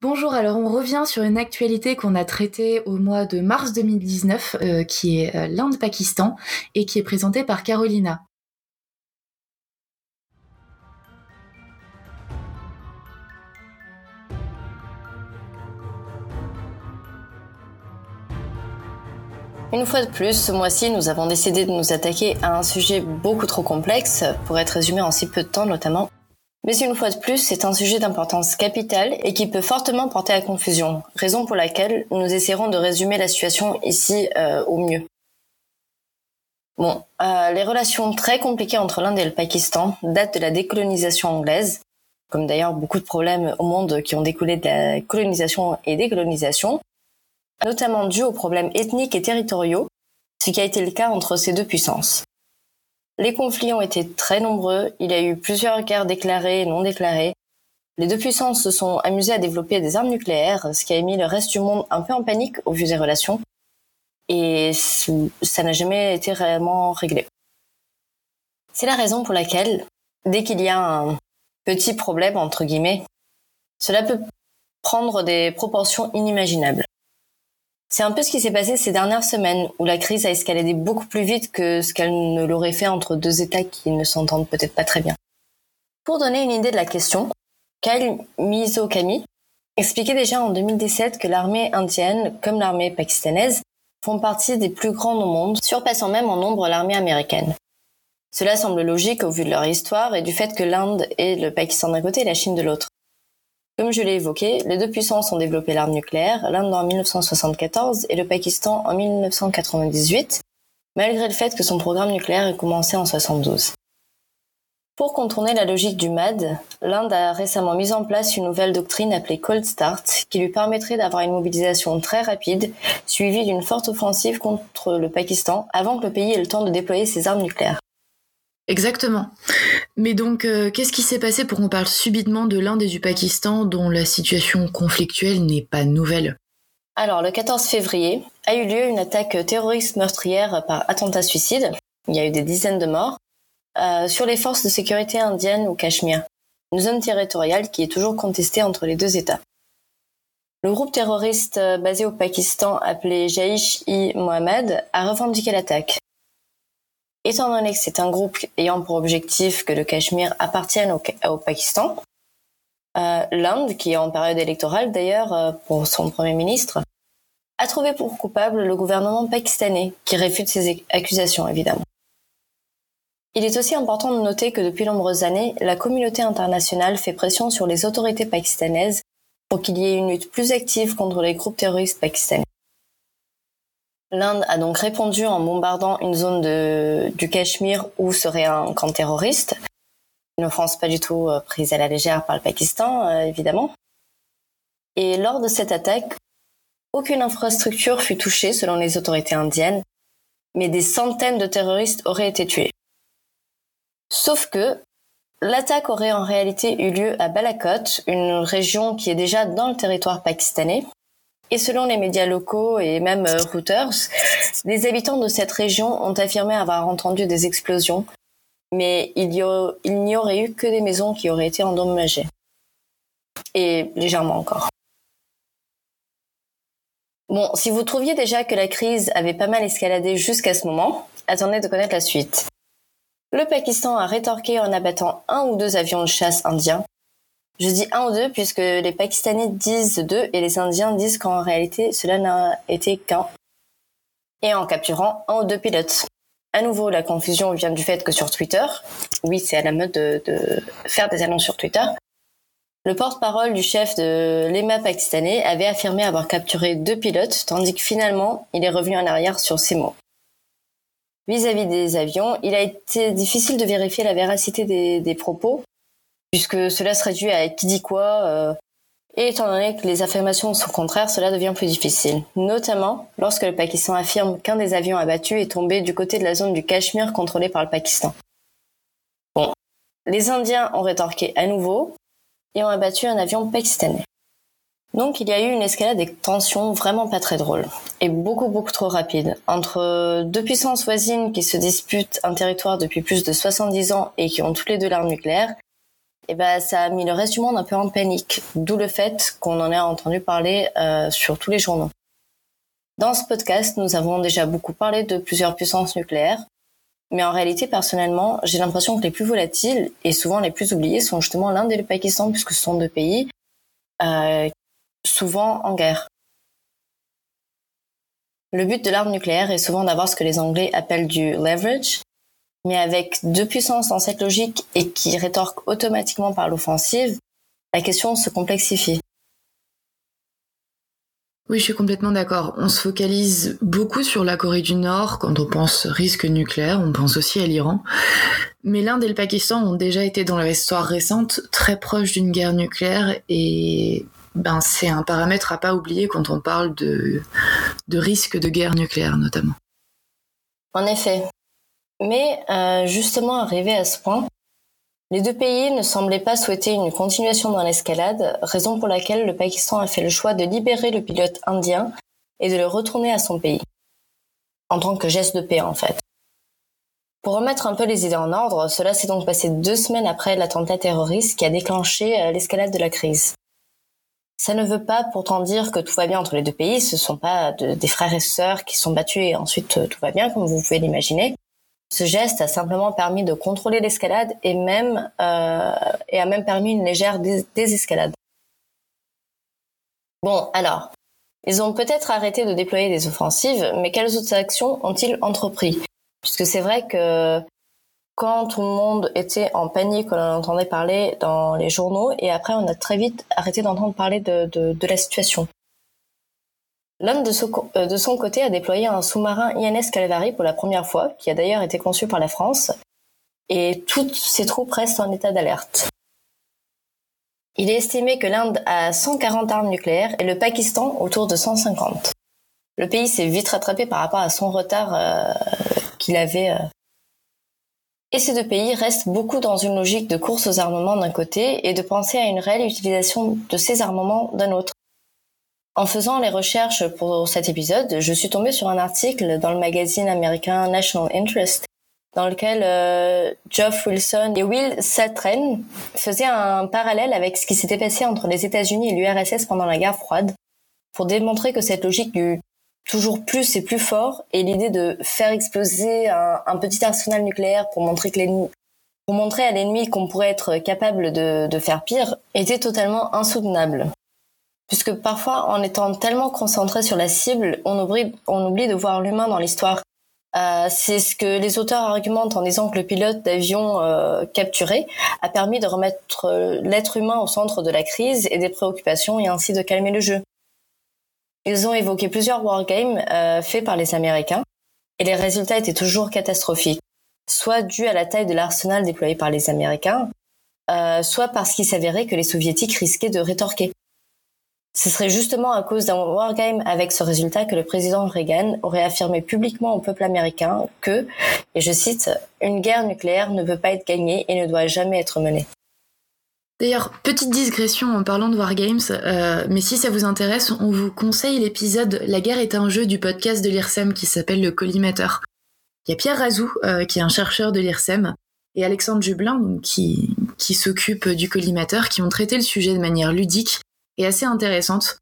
Bonjour, alors on revient sur une actualité qu'on a traitée au mois de mars 2019, euh, qui est euh, l'Inde-Pakistan, et qui est présentée par Carolina. Une fois de plus, ce mois-ci, nous avons décidé de nous attaquer à un sujet beaucoup trop complexe pour être résumé en si peu de temps notamment, mais une fois de plus, c'est un sujet d'importance capitale et qui peut fortement porter à confusion, raison pour laquelle nous essaierons de résumer la situation ici euh, au mieux. Bon, euh, les relations très compliquées entre l'Inde et le Pakistan datent de la décolonisation anglaise, comme d'ailleurs beaucoup de problèmes au monde qui ont découlé de la colonisation et décolonisation, notamment dû aux problèmes ethniques et territoriaux, ce qui a été le cas entre ces deux puissances. Les conflits ont été très nombreux, il y a eu plusieurs guerres déclarées et non déclarées. Les deux puissances se sont amusées à développer des armes nucléaires, ce qui a mis le reste du monde un peu en panique au vu des relations. Et ça n'a jamais été réellement réglé. C'est la raison pour laquelle, dès qu'il y a un petit problème, entre guillemets, cela peut prendre des proportions inimaginables. C'est un peu ce qui s'est passé ces dernières semaines, où la crise a escaladé beaucoup plus vite que ce qu'elle ne l'aurait fait entre deux États qui ne s'entendent peut-être pas très bien. Pour donner une idée de la question, Kyle Mizokami expliquait déjà en 2017 que l'armée indienne, comme l'armée pakistanaise, font partie des plus grandes au monde, surpassant même en nombre l'armée américaine. Cela semble logique au vu de leur histoire et du fait que l'Inde et le Pakistan d'un côté et la Chine de l'autre. Comme je l'ai évoqué, les deux puissances ont développé l'arme nucléaire, l'Inde en 1974 et le Pakistan en 1998, malgré le fait que son programme nucléaire ait commencé en 72. Pour contourner la logique du MAD, l'Inde a récemment mis en place une nouvelle doctrine appelée Cold Start qui lui permettrait d'avoir une mobilisation très rapide, suivie d'une forte offensive contre le Pakistan avant que le pays ait le temps de déployer ses armes nucléaires. Exactement. Mais donc, euh, qu'est-ce qui s'est passé pour qu'on parle subitement de l'Inde et du Pakistan dont la situation conflictuelle n'est pas nouvelle? Alors, le 14 février a eu lieu une attaque terroriste meurtrière par attentat-suicide. Il y a eu des dizaines de morts euh, sur les forces de sécurité indiennes au Cachemire, une zone territoriale qui est toujours contestée entre les deux États. Le groupe terroriste euh, basé au Pakistan appelé Jaish-i-Mohammed a revendiqué l'attaque. Étant donné que c'est un groupe ayant pour objectif que le Cachemire appartienne au, Pakistan, euh, l'Inde, qui est en période électorale d'ailleurs euh, pour son Premier ministre, a trouvé pour coupable le gouvernement pakistanais, qui réfute ces accusations évidemment. Il est aussi important de noter que depuis nombreuses années, la communauté internationale fait pression sur les autorités pakistanaises pour qu'il y ait une lutte plus active contre les groupes terroristes pakistanais. L'Inde a donc répondu en bombardant une zone du Cachemire où serait un camp terroriste. Une offense pas du tout euh, prise à la légère par le Pakistan, euh, évidemment. Et lors de cette attaque, aucune infrastructure fut touchée selon les autorités indiennes, mais des centaines de terroristes auraient été tués. Sauf que l'attaque aurait en réalité eu lieu à Balakot, une région qui est déjà dans le territoire pakistanais, et selon les médias locaux et même euh, Reuters, les habitants de cette région ont affirmé avoir entendu des explosions, mais il n'y aurait eu que des maisons qui auraient été endommagées. Et légèrement encore. Bon, si vous trouviez déjà que la crise avait pas mal escaladé jusqu'à ce moment, attendez de connaître la suite. Le Pakistan a rétorqué en abattant un ou deux avions de chasse indiens, je dis un ou deux puisque les Pakistanais disent deux et les Indiens disent qu'en réalité cela n'a été qu'un. Et en capturant un ou deux pilotes. À nouveau, la confusion vient du fait que sur Twitter, oui, c'est à la mode de, faire des annonces sur Twitter, le porte-parole du chef de l'EMA pakistanais avait affirmé avoir capturé deux pilotes, tandis que finalement, il est revenu en arrière sur ces mots. Vis-à-vis des avions, il a été difficile de vérifier la véracité des propos, puisque cela serait dû à qui dit quoi. Euh, et étant donné que les affirmations sont contraires, cela devient plus difficile, notamment lorsque le Pakistan affirme qu'un des avions abattus est tombé du côté de la zone du Cachemire contrôlée par le Pakistan. Bon, les Indiens ont rétorqué à nouveau et ont abattu un avion pakistanais. Donc il y a eu une escalade des tensions vraiment pas très drôle et beaucoup beaucoup trop rapide entre deux puissances voisines qui se disputent un territoire depuis plus de 70 ans et qui ont tous les deux l'arme nucléaire et ben ça a mis le reste du monde un peu en panique, d'où le fait qu'on en ait entendu parler euh, sur tous les journaux. Dans ce podcast, nous avons déjà beaucoup parlé de plusieurs puissances nucléaires, mais en réalité, personnellement, j'ai l'impression que les plus volatiles et souvent les plus oubliés sont justement l'Inde et le Pakistan, puisque ce sont deux pays euh, souvent en guerre. Le but de l'arme nucléaire est souvent d'avoir ce que les Anglais appellent du leverage, mais avec deux puissances dans cette logique et qui rétorquent automatiquement par l'offensive, la question se complexifie. Oui, je suis complètement d'accord. On se focalise beaucoup sur la Corée du Nord quand on pense risque nucléaire, on pense aussi à l'Iran. Mais l'Inde et le Pakistan ont déjà été dans leur histoire récente très proches d'une guerre nucléaire et ben, c'est un paramètre à pas oublier quand on parle de, de risque de guerre nucléaire notamment. En effet. Mais euh, justement arrivé à ce point, les deux pays ne semblaient pas souhaiter une continuation dans l'escalade, raison pour laquelle le Pakistan a fait le choix de libérer le pilote indien et de le retourner à son pays. En tant que geste de paix, en fait. Pour remettre un peu les idées en ordre, cela s'est donc passé deux semaines après l'attentat terroriste qui a déclenché euh, l'escalade de la crise. Ça ne veut pas pourtant dire que tout va bien entre les deux pays, ce ne sont pas des frères et sœurs qui sont battus et ensuite euh, tout va bien, comme vous pouvez l'imaginer. Ce geste a simplement permis de contrôler l'escalade et même euh, et a même permis une légère désescalade. Bon, alors, ils ont peut-être arrêté de déployer des offensives, mais quelles autres actions ont-ils entrepris? Puisque c'est vrai que quand tout le monde était en panique, on en entendait parler dans les journaux, et après on a très vite arrêté d'entendre parler de, la situation. L'homme euh, de, son côté a déployé un sous-marin INS Calvary pour la première fois, qui a d'ailleurs été conçu par la France, et toutes ses troupes restent en état d'alerte. Il est estimé que l'Inde a 140 armes nucléaires et le Pakistan autour de 150. Le pays s'est vite rattrapé par rapport à son retard euh, qu'il avait. Euh. Et ces deux pays restent beaucoup dans une logique de course aux armements d'un côté et de penser à une réelle utilisation de ces armements d'un autre. En faisant les recherches pour cet épisode, je suis tombée sur un article dans le magazine américain National Interest dans lequel euh, Geoff Wilson et Will Satren faisaient un parallèle avec ce qui s'était passé entre les États-Unis et l'URSS pendant la guerre froide, pour démontrer que cette logique du toujours plus et plus fort et l'idée de faire exploser un, petit arsenal nucléaire pour montrer que l'ennemi à l'ennemi qu'on pourrait être capable de faire pire était totalement insoutenable puisque parfois, en étant tellement concentré sur la cible, on oublie, de voir l'humain dans l'histoire. Euh, c'est ce que les auteurs argumentent en disant que le pilote d'avion euh, capturé a permis de remettre euh, l'être humain au centre de la crise et des préoccupations et ainsi de calmer le jeu. Ils ont évoqué plusieurs wargames euh, faits par les Américains et les résultats étaient toujours catastrophiques, soit dus à la taille de l'arsenal déployé par les Américains, soit parce qu'il s'avérait que les Soviétiques risquaient de rétorquer. Ce serait justement à cause d'un wargame avec ce résultat que le président Reagan aurait affirmé publiquement au peuple américain que, et je cite, une guerre nucléaire ne peut pas être gagnée et ne doit jamais être menée. D'ailleurs, petite digression en parlant de Wargames, euh, mais si ça vous intéresse, on vous conseille l'épisode La guerre est un jeu du podcast de l'IRSEM qui s'appelle Le Collimateur. Il y a Pierre Razou, euh, qui est un chercheur de l'IRSEM, et Alexandre Jublin, qui, qui s'occupe du collimateur, qui ont traité le sujet de manière ludique et assez intéressante.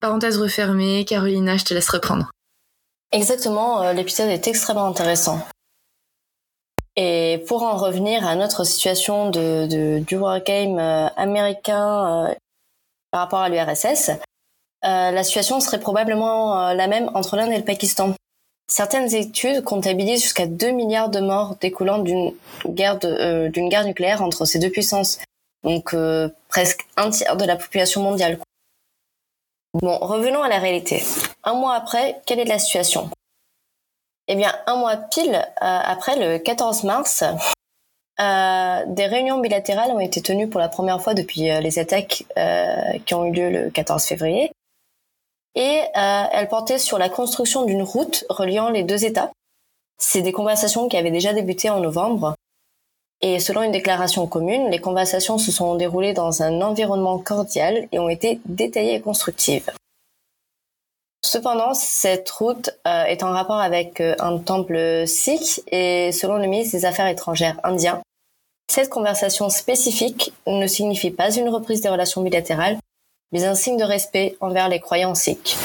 Parenthèse refermée, Carolina, je te laisse reprendre. Exactement, euh, l'épisode est extrêmement intéressant. Et pour en revenir à notre situation de, du wargame euh, américain euh, par rapport à l'URSS, la situation serait probablement la même entre l'Inde et le Pakistan. Certaines études comptabilisent jusqu'à 2 milliards de morts découlant d'une guerre, d'une guerre nucléaire entre ces deux puissances donc euh, presque un tiers de la population mondiale. Bon, revenons à la réalité. Un mois après, quelle est la situation? Eh bien, un mois pile euh, après, le 14 mars, euh, des réunions bilatérales ont été tenues pour la première fois depuis les attaques qui ont eu lieu le 14 février. Et elles portaient sur la construction d'une route reliant les deux États. C'est des conversations qui avaient déjà débuté en novembre et selon une déclaration commune, les conversations se sont déroulées dans un environnement cordial et ont été détaillées et constructives. Cependant, cette route euh, est en rapport avec euh, un temple sikh et selon le ministre des Affaires étrangères indien, Cette conversation spécifique ne signifie pas une reprise des relations bilatérales, mais un signe de respect envers les croyants sikhs.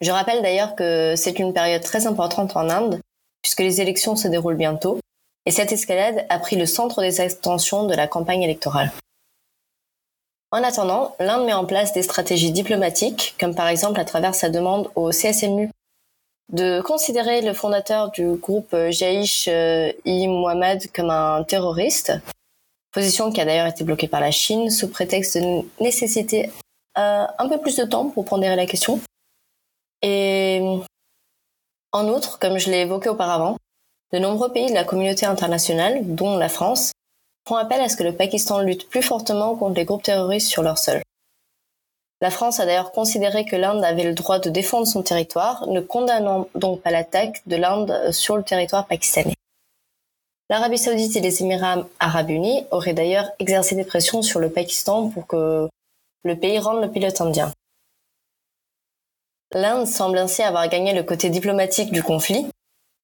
Je rappelle d'ailleurs que c'est une période très importante en Inde, puisque les élections se déroulent bientôt, et cette escalade a pris le centre des attentions de la campagne électorale. En attendant, l'Inde met en place des stratégies diplomatiques, comme par exemple à travers sa demande au CSMU de considérer le fondateur du groupe Jaish-i Mohammed comme un terroriste, position qui a d'ailleurs été bloquée par la Chine sous prétexte de nécessiter euh, un peu plus de temps pour pondérer la question. Et en outre, comme je l'ai évoqué auparavant, de nombreux pays de la communauté internationale, dont la France, font appel à ce que le Pakistan lutte plus fortement contre les groupes terroristes sur leur sol. La France a d'ailleurs considéré que l'Inde avait le droit de défendre son territoire, ne condamnant donc pas l'attaque de l'Inde sur le territoire pakistanais. L'Arabie saoudite et les Émirats arabes unis auraient d'ailleurs exercé des pressions sur le Pakistan pour que le pays rende le pilote indien. L'Inde semble ainsi avoir gagné le côté diplomatique du conflit,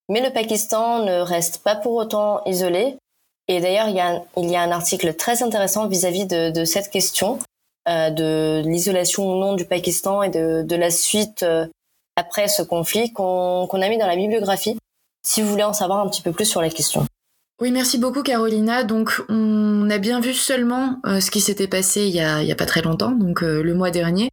mais le Pakistan ne reste pas pour autant isolé. Et d'ailleurs, il, y a un article très intéressant vis-à-vis de, cette question euh, de l'isolation ou non du Pakistan et de, la suite euh, après ce conflit qu'on a mis dans la bibliographie, si vous voulez en savoir un petit peu plus sur la question. Oui, merci beaucoup Carolina. Donc on a bien vu seulement euh, ce qui s'était passé il y, a, a pas très longtemps, donc le mois dernier.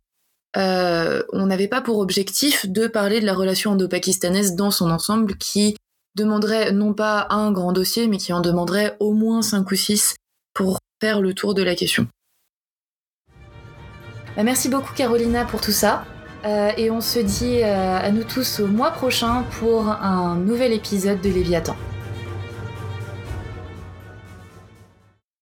Euh, on n'avait pas pour objectif de parler de la relation indo-pakistanaise dans son ensemble qui demanderait non pas un grand dossier, mais qui en demanderait au moins cinq ou six pour faire le tour de la question. Bah, merci beaucoup Carolina pour tout ça. Euh, et on se dit euh, à nous tous au mois prochain pour un nouvel épisode de Léviathan.